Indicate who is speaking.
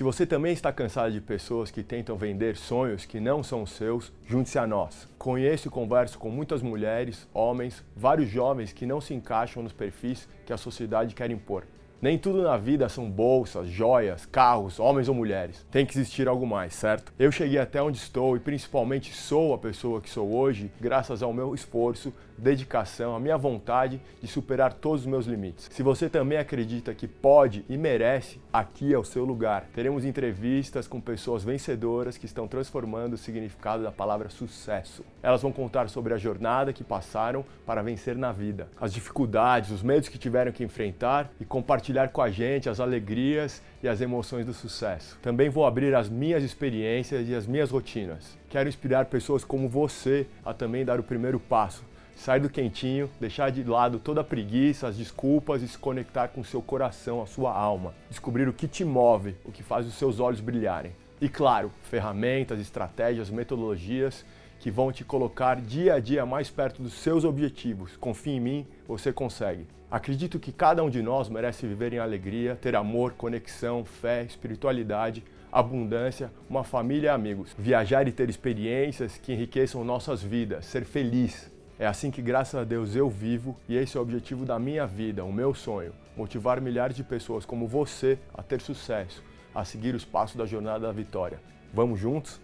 Speaker 1: Se você também está cansado de pessoas que tentam vender sonhos que não são seus, junte-se a nós. Conheço e converso com muitas mulheres, homens, vários jovens que não se encaixam nos perfis que a sociedade quer impor. Nem tudo na vida são bolsas, joias, carros, homens ou mulheres. Tem que existir algo mais, certo? Eu cheguei até onde estou e principalmente sou a pessoa que sou hoje graças ao meu esforço, dedicação, a minha vontade de superar todos os meus limites. Se você também acredita que pode e merece, aqui é o seu lugar. Teremos entrevistas com pessoas vencedoras que estão transformando o significado da palavra sucesso. Elas vão contar sobre a jornada que passaram para vencer na vida, as dificuldades, os medos que tiveram que enfrentar e compartilhar com a gente as alegrias e as emoções do sucesso. Também vou abrir as minhas experiências e as minhas rotinas. Quero inspirar pessoas como você a também dar o primeiro passo sair do quentinho, deixar de lado toda a preguiça, as desculpas e se conectar com seu coração, a sua alma. Descobrir o que te move, o que faz os seus olhos brilharem. E claro, ferramentas, estratégias, metodologias que vão te colocar dia a dia mais perto dos seus objetivos. Confie em mim, você consegue. Acredito que cada um de nós merece viver em alegria, ter amor, conexão, fé, espiritualidade, abundância, uma família e amigos. Viajar e ter experiências que enriqueçam nossas vidas, ser feliz. É assim que, graças a Deus, eu vivo e esse é o objetivo da minha vida, o meu sonho: motivar milhares de pessoas como você a ter sucesso, a seguir os passos da jornada da vitória. Vamos juntos?